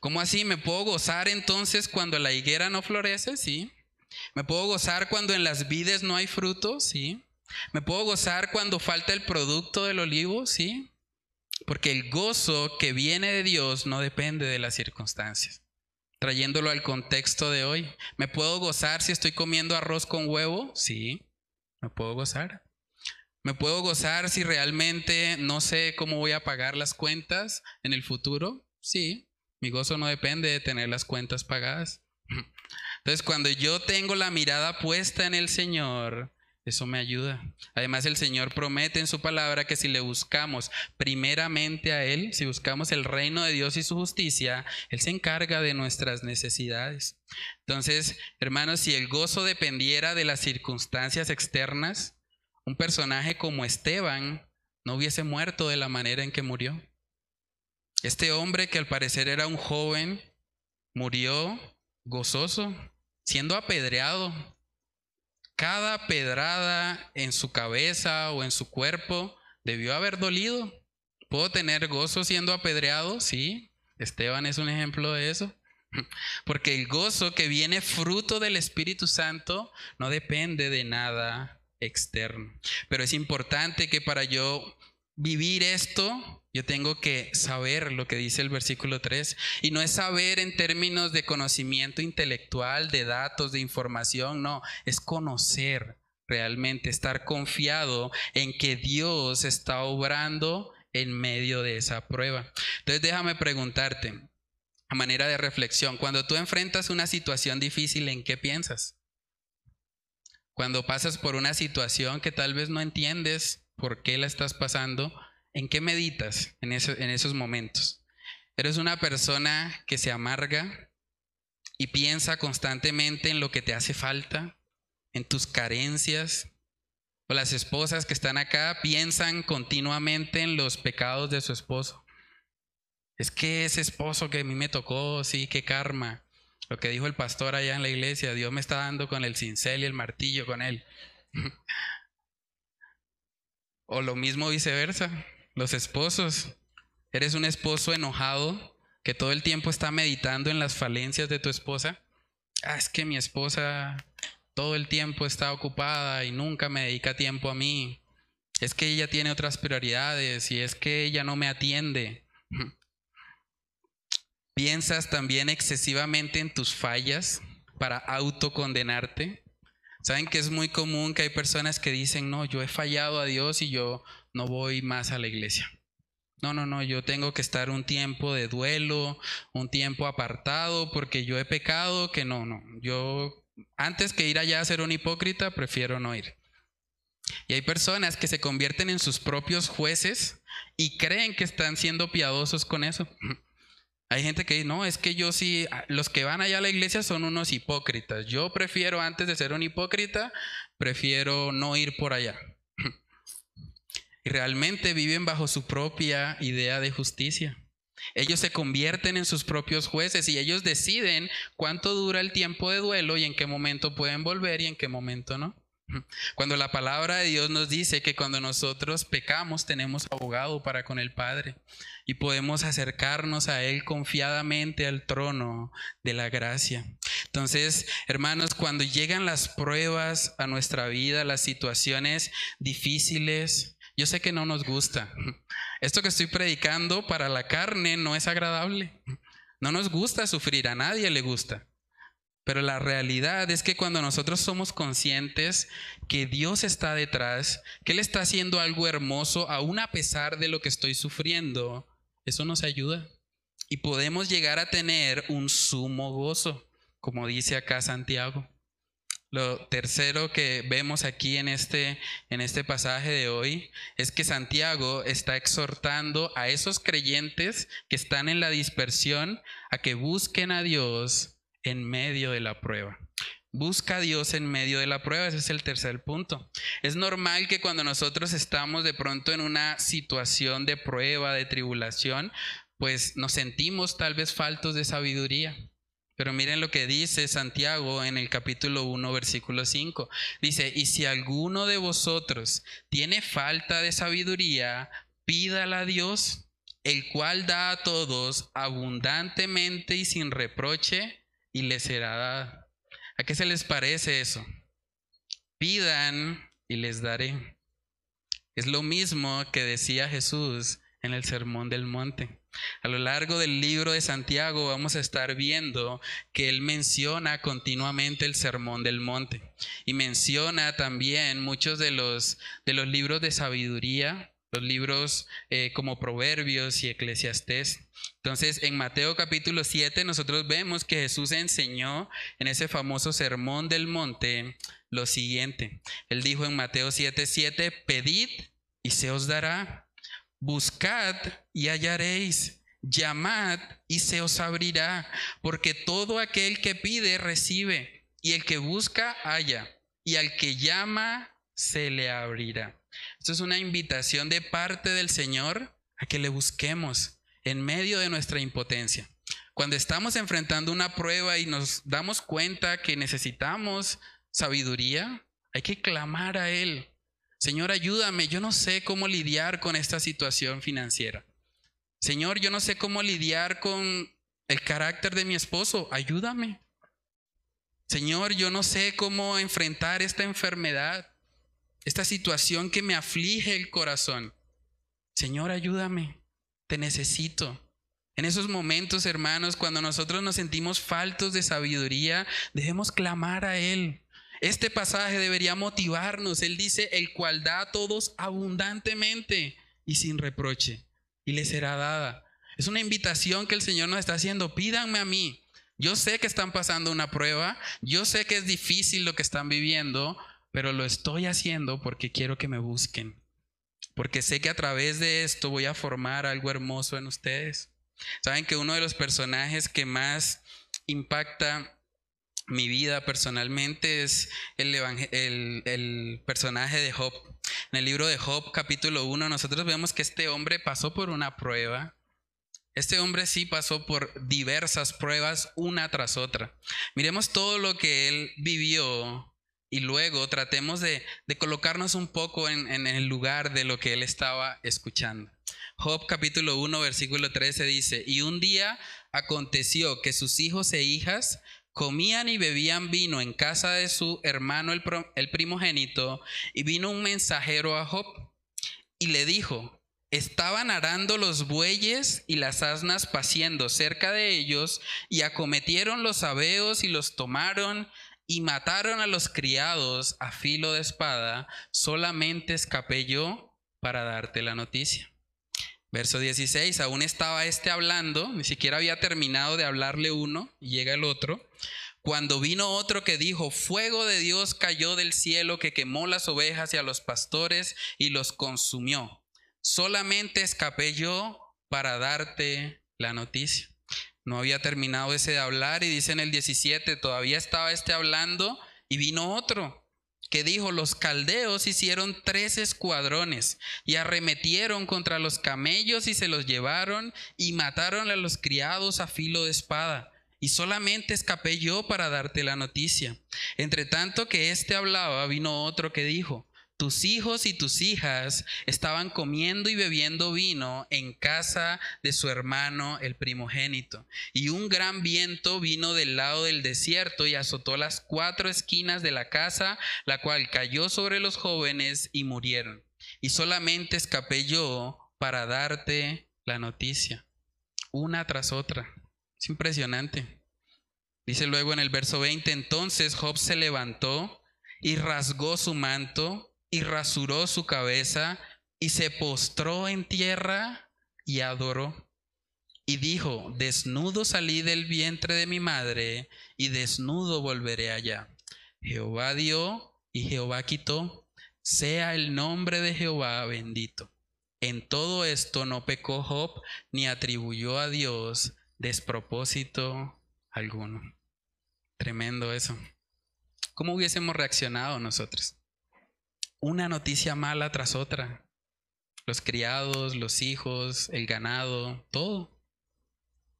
¿Cómo así? ¿Me puedo gozar entonces cuando la higuera no florece? Sí. ¿Me puedo gozar cuando en las vides no hay fruto? Sí. ¿Me puedo gozar cuando falta el producto del olivo? Sí. Porque el gozo que viene de Dios no depende de las circunstancias. Trayéndolo al contexto de hoy. ¿Me puedo gozar si estoy comiendo arroz con huevo? Sí. ¿Me puedo gozar? ¿Me puedo gozar si realmente no sé cómo voy a pagar las cuentas en el futuro? Sí. Mi gozo no depende de tener las cuentas pagadas. Entonces, cuando yo tengo la mirada puesta en el Señor, eso me ayuda. Además, el Señor promete en su palabra que si le buscamos primeramente a Él, si buscamos el reino de Dios y su justicia, Él se encarga de nuestras necesidades. Entonces, hermanos, si el gozo dependiera de las circunstancias externas, un personaje como Esteban no hubiese muerto de la manera en que murió. Este hombre que al parecer era un joven, murió gozoso, siendo apedreado, cada pedrada en su cabeza o en su cuerpo debió haber dolido. ¿Puedo tener gozo siendo apedreado? Sí, Esteban es un ejemplo de eso. Porque el gozo que viene fruto del Espíritu Santo no depende de nada externo. Pero es importante que para yo vivir esto, yo tengo que saber lo que dice el versículo 3. Y no es saber en términos de conocimiento intelectual, de datos, de información, no, es conocer realmente, estar confiado en que Dios está obrando en medio de esa prueba. Entonces déjame preguntarte, a manera de reflexión, cuando tú enfrentas una situación difícil, ¿en qué piensas? Cuando pasas por una situación que tal vez no entiendes por qué la estás pasando, ¿En qué meditas en, esos momentos? ¿Eres una persona que se amarga y piensa constantemente en lo que te hace falta, en tus carencias? O las esposas que están acá piensan continuamente en los pecados de su esposo. Es que ese esposo que a mí me tocó, sí, qué karma. Lo que dijo el pastor allá en la iglesia, Dios me está dando con el cincel y el martillo con él. o lo mismo viceversa, los esposos. Eres un esposo enojado que todo el tiempo está meditando en las falencias de tu esposa. Ah, es que mi esposa todo el tiempo está ocupada y nunca me dedica tiempo a mí. Es que ella tiene otras prioridades y es que ella no me atiende. ¿Piensas también excesivamente en tus fallas para autocondenarte? Saben que es muy común que hay personas que dicen, no, yo he fallado a Dios y yo no voy más a la iglesia. No, no, no, yo tengo que estar un tiempo de duelo, un tiempo apartado porque yo he pecado, que no, no, yo antes que ir allá a ser un hipócrita, prefiero no ir. Y hay personas que se convierten en sus propios jueces y creen que están siendo piadosos con eso. Hay gente que dice, no, es que yo sí, los que van allá a la iglesia son unos hipócritas. Yo prefiero, antes de ser un hipócrita, prefiero no ir por allá. Y realmente viven bajo su propia idea de justicia. Ellos se convierten en sus propios jueces y ellos deciden cuánto dura el tiempo de duelo y en qué momento pueden volver y en qué momento no. Cuando la palabra de Dios nos dice que cuando nosotros pecamos tenemos abogado para con el Padre y podemos acercarnos a Él confiadamente al trono de la gracia. Entonces, hermanos, cuando llegan las pruebas a nuestra vida, las situaciones difíciles, yo sé que no nos gusta. Esto que estoy predicando para la carne no es agradable. No nos gusta sufrir, a nadie le gusta. Pero la realidad es que cuando nosotros somos conscientes que Dios está detrás, que Él está haciendo algo hermoso, aún a pesar de lo que estoy sufriendo, eso nos ayuda. Y podemos llegar a tener un sumo gozo, como dice acá Santiago. Lo tercero que vemos aquí en este, en este pasaje de hoy es que Santiago está exhortando a esos creyentes que están en la dispersión a que busquen a Dios en medio de la prueba. Busca a Dios en medio de la prueba, ese es el tercer punto. Es normal que cuando nosotros estamos de pronto en una situación de prueba, de tribulación, pues nos sentimos tal vez faltos de sabiduría. Pero miren lo que dice Santiago en el capítulo 1, versículo 5. Dice, y si alguno de vosotros tiene falta de sabiduría, pídala a Dios, el cual da a todos abundantemente y sin reproche, y le será dada. ¿A qué se les parece eso? Pidan y les daré. Es lo mismo que decía Jesús en el Sermón del Monte. A lo largo del libro de Santiago vamos a estar viendo que él menciona continuamente el Sermón del Monte y menciona también muchos de los, de los libros de sabiduría, los libros eh, como Proverbios y Eclesiastés. Entonces, en Mateo capítulo 7 nosotros vemos que Jesús enseñó en ese famoso Sermón del Monte lo siguiente. Él dijo en Mateo 7, 7, pedid y se os dará Buscad y hallaréis. Llamad y se os abrirá, porque todo aquel que pide recibe, y el que busca halla, y al que llama se le abrirá. Esto es una invitación de parte del Señor a que le busquemos en medio de nuestra impotencia. Cuando estamos enfrentando una prueba y nos damos cuenta que necesitamos sabiduría, hay que clamar a Él. Señor, ayúdame, yo no sé cómo lidiar con esta situación financiera. Señor, yo no sé cómo lidiar con el carácter de mi esposo, ayúdame. Señor, yo no sé cómo enfrentar esta enfermedad, esta situación que me aflige el corazón. Señor, ayúdame, te necesito. En esos momentos, hermanos, cuando nosotros nos sentimos faltos de sabiduría, debemos clamar a Él. Este pasaje debería motivarnos. Él dice, el cual da a todos abundantemente y sin reproche, y le será dada. Es una invitación que el Señor nos está haciendo. Pídanme a mí. Yo sé que están pasando una prueba, yo sé que es difícil lo que están viviendo, pero lo estoy haciendo porque quiero que me busquen. Porque sé que a través de esto voy a formar algo hermoso en ustedes. Saben que uno de los personajes que más impacta mi vida personalmente es el, personaje de Job. En el libro de Job, capítulo 1, nosotros vemos que este hombre pasó por una prueba Este hombre sí pasó por diversas pruebas una tras otra. Miremos todo lo que él vivió y luego tratemos de, colocarnos un poco en, el lugar de lo que él estaba escuchando. Job capítulo 1 versículo 13 dice, y un día aconteció que sus hijos e hijas comían y bebían vino en casa de su hermano el, el primogénito, y vino un mensajero a Job y le dijo, Estaban arando los bueyes y las asnas paciendo cerca de ellos, y acometieron los abeos y los tomaron, y mataron a los criados a filo de espada, solamente escapé yo para darte la noticia. Verso 16, aún estaba este hablando, ni siquiera había terminado de hablarle uno, y llega el otro, cuando vino otro que dijo, fuego de Dios cayó del cielo que quemó las ovejas y a los pastores y los consumió solamente escapé yo para darte la noticia. No había terminado ese de hablar y dice en el 17, todavía estaba este hablando y vino otro que dijo, los caldeos hicieron tres escuadrones y arremetieron contra los camellos y se los llevaron y mataron a los criados a filo de espada. Y solamente escapé yo para darte la noticia. Entre tanto que éste hablaba, vino otro que dijo, tus hijos y tus hijas estaban comiendo y bebiendo vino en casa de su hermano el primogénito. Y un gran viento vino del lado del desierto y azotó las cuatro esquinas de la casa, la cual cayó sobre los jóvenes y murieron. Y solamente escapé yo para darte la noticia, una tras otra. Es impresionante. Dice luego en el verso 20, entonces Job se levantó y rasgó su manto y rasuró su cabeza y se postró en tierra y adoró. Y dijo, desnudo salí del vientre de mi madre y desnudo volveré allá. Jehová dio y Jehová quitó. Sea el nombre de Jehová bendito. En todo esto no pecó Job ni atribuyó a Dios despropósito alguno. Tremendo eso. ¿Cómo hubiésemos reaccionado nosotros? Una noticia mala tras otra. Los criados, los hijos, el ganado, todo.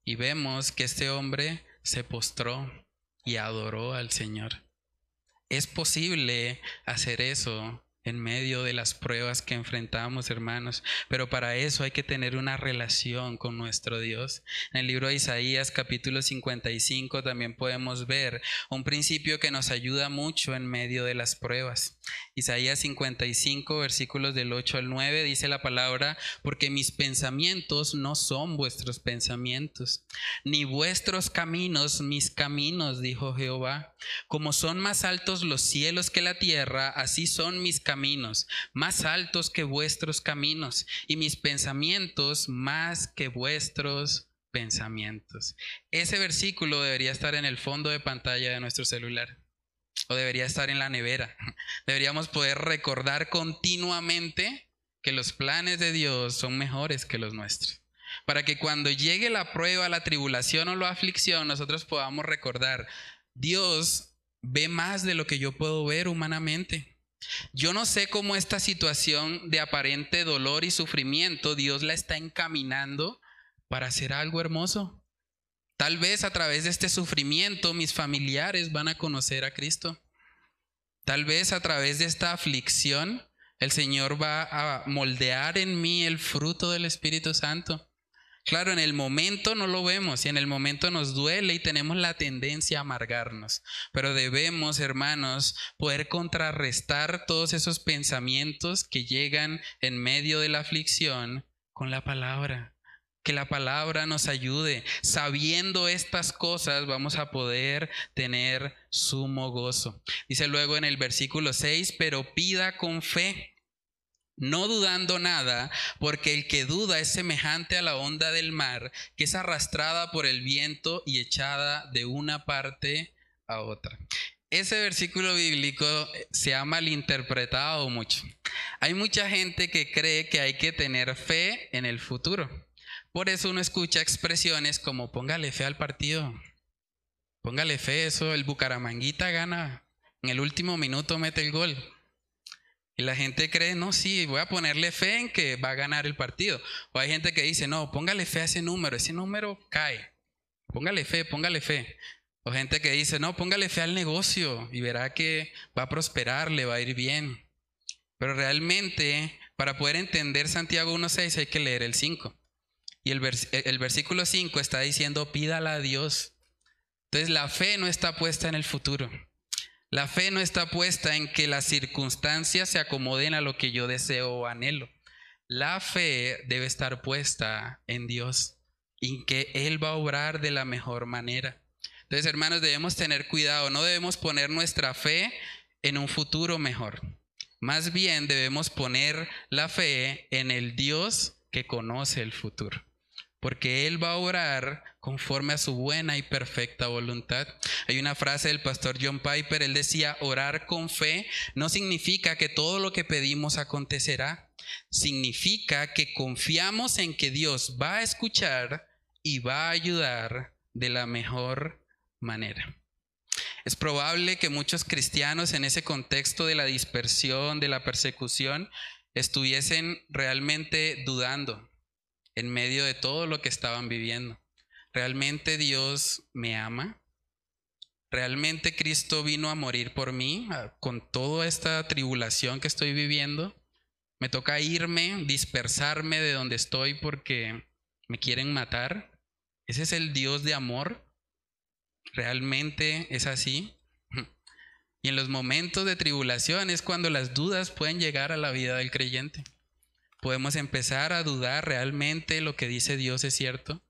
Y vemos que este hombre se postró y adoró al Señor. Es posible hacer eso en medio de las pruebas que enfrentamos, hermanos. Pero para eso hay que tener una relación con nuestro Dios. En el libro de Isaías capítulo 55 también podemos ver un principio que nos ayuda mucho en medio de las pruebas. Isaías 55 versículos del 8 al 9 dice la palabra, porque mis pensamientos no son vuestros pensamientos, ni vuestros caminos mis caminos, dijo Jehová. Como son más altos los cielos que la tierra, así son mis caminos caminos, más altos que vuestros caminos, y mis pensamientos más que vuestros pensamientos. Ese versículo debería estar en el fondo de pantalla de nuestro celular o debería estar en la nevera. Deberíamos poder recordar continuamente que los planes de Dios son mejores que los nuestros. Para que cuando llegue la prueba, la tribulación o la aflicción, nosotros podamos recordar, Dios ve más de lo que yo puedo ver humanamente. Yo no sé cómo esta situación de aparente dolor y sufrimiento Dios la está encaminando para hacer algo hermoso. Tal vez a través de este sufrimiento mis familiares van a conocer a Cristo. Tal vez a través de esta aflicción el Señor va a moldear en mí el fruto del Espíritu Santo. Claro, en el momento no lo vemos y en el momento nos duele y tenemos la tendencia a amargarnos, pero debemos, hermanos, poder contrarrestar todos esos pensamientos que llegan en medio de la aflicción con la palabra. Que la palabra nos ayude. Sabiendo estas cosas vamos a poder tener sumo gozo. Dice luego en el versículo 6, pero pida con fe no dudando nada, porque el que duda es semejante a la onda del mar, que es arrastrada por el viento y echada de una parte a otra. Ese versículo bíblico se ha malinterpretado mucho. Hay mucha gente que cree que hay que tener fe en el futuro. Por eso uno escucha expresiones como póngale fe al partido. Póngale fe, eso el Bucaramanguita gana. En el último minuto mete el gol. Y la gente cree, no, sí, voy a ponerle fe en que va a ganar el partido. O hay gente que dice, no, póngale fe a ese número, ese número cae. Póngale fe, póngale fe. O gente que dice, no, póngale fe al negocio y verá que va a prosperar, le va a ir bien. Pero realmente, para poder entender Santiago 1.6 hay que leer el 5. Y el, el versículo 5 está diciendo, pídala a Dios. Entonces la fe no está puesta en el futuro. La fe no está puesta en que las circunstancias se acomoden a lo que yo deseo o anhelo. La fe debe estar puesta en Dios, en que Él va a obrar de la mejor manera. Entonces, hermanos, debemos tener cuidado, no debemos poner nuestra fe en un futuro mejor. Más bien debemos poner la fe en el Dios que conoce el futuro, porque Él va a orar conforme a su buena y perfecta voluntad. Hay una frase del pastor John Piper, él decía, orar con fe no significa que todo lo que pedimos acontecerá, significa que confiamos en que Dios va a escuchar y va a ayudar de la mejor manera. Es probable que muchos cristianos en ese contexto de la dispersión, de la persecución, estuviesen realmente dudando en medio de todo lo que estaban viviendo. ¿Realmente Dios me ama? ¿Realmente Cristo vino a morir por mí con toda esta tribulación que estoy viviendo? ¿Me toca irme, dispersarme de donde estoy porque me quieren matar? ¿Ese es el Dios de amor? ¿Realmente es así? Y en los momentos de tribulación es cuando las dudas pueden llegar a la vida del creyente. Podemos empezar a dudar realmente lo que dice Dios es cierto.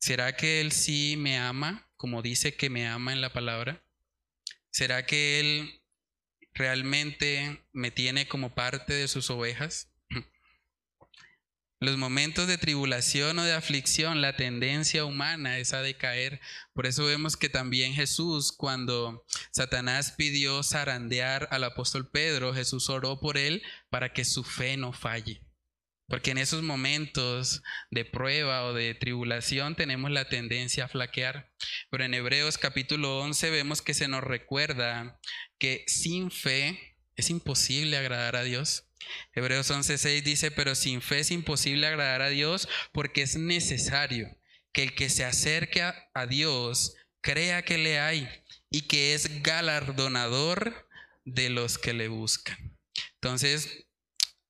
¿Será que Él sí me ama como dice que me ama en la palabra? ¿Será que Él realmente me tiene como parte de sus ovejas? Los momentos de tribulación o de aflicción, la tendencia humana es a decaer. Por eso vemos que también Jesús, cuando Satanás pidió zarandear al apóstol Pedro, Jesús oró por él para que su fe no falle. Porque en esos momentos de prueba o de tribulación tenemos la tendencia a flaquear. Pero en Hebreos capítulo 11 vemos que se nos recuerda que sin fe es imposible agradar a Dios. Hebreos 11:6 dice, pero sin fe es imposible agradar a Dios porque es necesario que el que se acerque a, Dios crea que le hay y que es galardonador de los que le buscan. Entonces,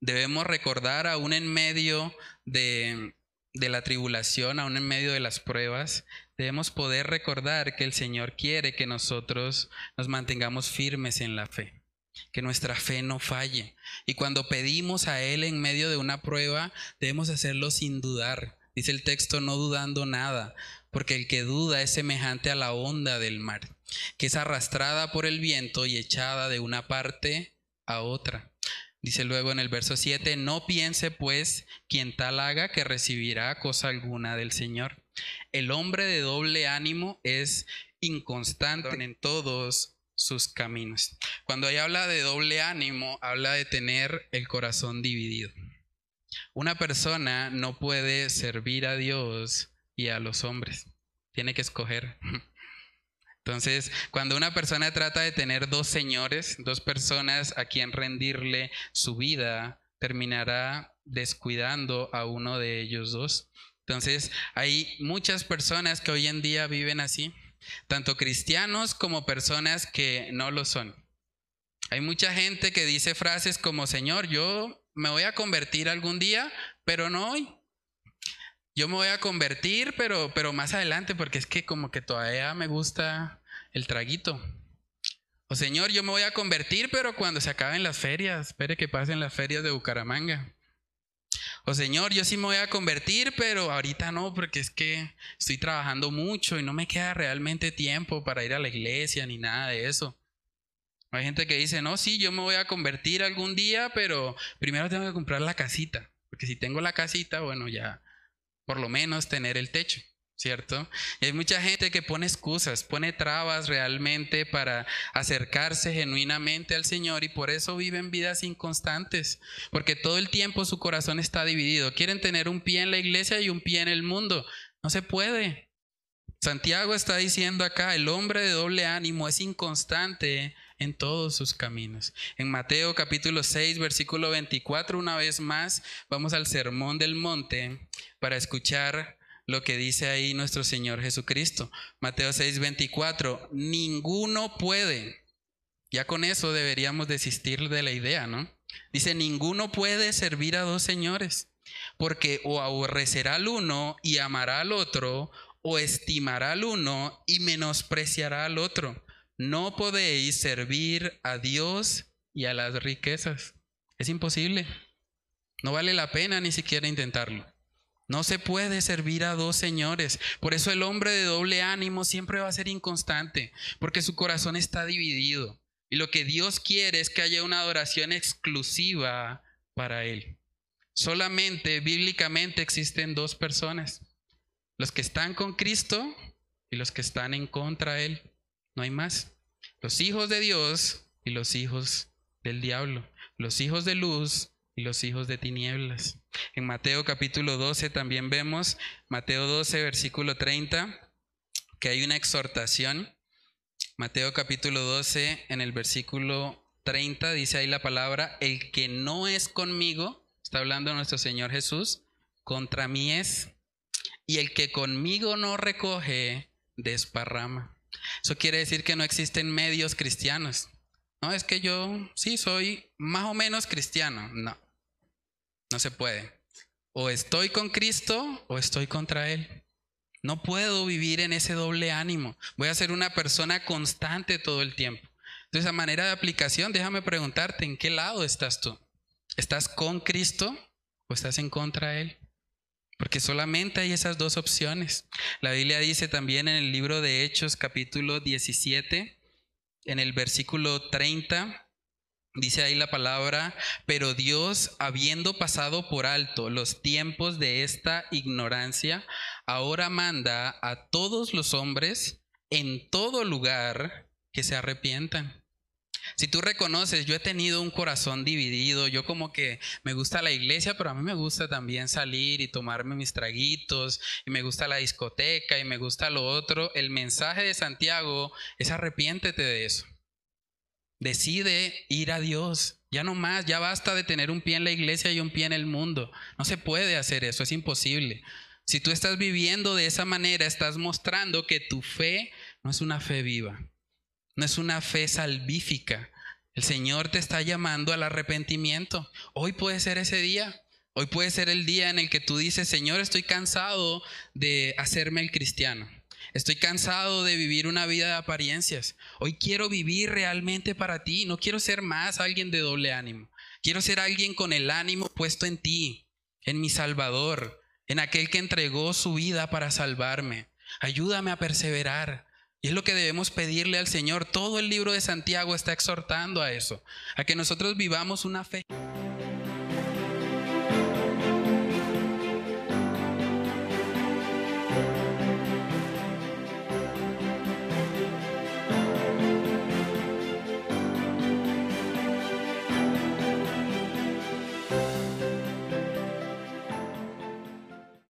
debemos recordar aún en medio de, de la tribulación, aún en medio de las pruebas, debemos poder recordar que el Señor quiere que nosotros nos mantengamos firmes en la fe que nuestra fe no falle. Y cuando pedimos a Él en medio de una prueba, debemos hacerlo sin dudar. Dice el texto, no dudando nada, porque el que duda es semejante a la onda del mar, que es arrastrada por el viento y echada de una parte a otra. Dice luego en el verso 7, no piense pues quien tal haga que recibirá cosa alguna del Señor. El hombre de doble ánimo es inconstante en todos sus caminos. Cuando ella habla de doble ánimo, habla de tener el corazón dividido. Una persona no puede servir a Dios y a los hombres. Tiene que escoger. Entonces, cuando una persona trata de tener dos señores, dos personas a quien rendirle su vida, terminará descuidando a uno de ellos dos. Entonces, hay muchas personas que hoy en día viven así tanto cristianos como personas que no lo son. Hay mucha gente que dice frases como, Señor, yo me voy a convertir algún día, pero no hoy. Yo me voy a convertir, pero, pero más adelante, porque es que como que todavía me gusta el traguito. O Señor, yo me voy a convertir, pero cuando se acaben las ferias, espere que pasen las ferias de Bucaramanga. O Señor, yo sí me voy a convertir, pero ahorita no, porque es que estoy trabajando mucho y no me queda realmente tiempo para ir a la iglesia ni nada de eso. Hay gente que dice, no, sí, yo me voy a convertir algún día, pero primero tengo que comprar la casita, porque si tengo la casita, bueno, ya por lo menos tener el techo. ¿Cierto? Y hay mucha gente que pone excusas, pone trabas realmente para acercarse genuinamente al Señor y por eso viven vidas inconstantes, porque todo el tiempo su corazón está dividido. Quieren tener un pie en la iglesia y un pie en el mundo. No se puede. Santiago está diciendo acá, el hombre de doble ánimo es inconstante en todos sus caminos. En Mateo capítulo 6, versículo 24, una vez más, vamos al Sermón del Monte para escuchar lo que dice ahí nuestro Señor Jesucristo. Mateo 6, 24, ninguno puede. Ya con eso deberíamos desistir de la idea, ¿no? Dice, ninguno puede servir a dos señores, porque o aborrecerá al uno y amará al otro, o estimará al uno y menospreciará al otro. No podéis servir a Dios y a las riquezas. Es imposible. No vale la pena ni siquiera intentarlo. No se puede servir a dos señores. Por eso el hombre de doble ánimo siempre va a ser inconstante, porque su corazón está dividido. Y lo que Dios quiere es que haya una adoración exclusiva para Él. Solamente bíblicamente existen dos personas. Los que están con Cristo y los que están en contra de Él. No hay más. Los hijos de Dios y los hijos del diablo. Los hijos de luz y los hijos de tinieblas. En Mateo capítulo 12 también vemos, Mateo 12 versículo 30, que hay una exhortación. Mateo capítulo 12 en el versículo 30 dice ahí la palabra, el que no es conmigo, está hablando nuestro Señor Jesús, contra mí es, y el que conmigo no recoge, desparrama. Eso quiere decir que no existen medios cristianos. No, es que yo sí soy más o menos cristiano. No, no se puede. O estoy con Cristo o estoy contra Él. No puedo vivir en ese doble ánimo. Voy a ser una persona constante todo el tiempo. Entonces, a manera de aplicación, déjame preguntarte, ¿en qué lado estás tú? ¿Estás con Cristo o estás en contra de Él? Porque solamente hay esas dos opciones. La Biblia dice también en el libro de Hechos capítulo 17, en el versículo 30, Dice ahí la palabra, pero Dios, habiendo pasado por alto los tiempos de esta ignorancia, ahora manda a todos los hombres en todo lugar que se arrepientan. Si tú reconoces, yo he tenido un corazón dividido, yo como que me gusta la iglesia, pero a mí me gusta también salir y tomarme mis traguitos, y me gusta la discoteca y me gusta lo otro, el mensaje de Santiago es arrepiéntete de eso. Decide ir a Dios. Ya no más, ya basta de tener un pie en la iglesia y un pie en el mundo. No se puede hacer eso, es imposible. Si tú estás viviendo de esa manera, estás mostrando que tu fe no es una fe viva. No es una fe salvífica. El Señor te está llamando al arrepentimiento. Hoy puede ser ese día. Hoy puede ser el día en el que tú dices, Señor, estoy cansado de hacerme el cristiano. Estoy cansado de vivir una vida de apariencias. Hoy quiero vivir realmente para ti. No quiero ser más alguien de doble ánimo. Quiero ser alguien con el ánimo puesto en ti, en mi Salvador, en aquel que entregó su vida para salvarme. Ayúdame a perseverar. Y es lo que debemos pedirle al Señor. Todo el libro de Santiago está exhortando a eso, a que nosotros vivamos una fe.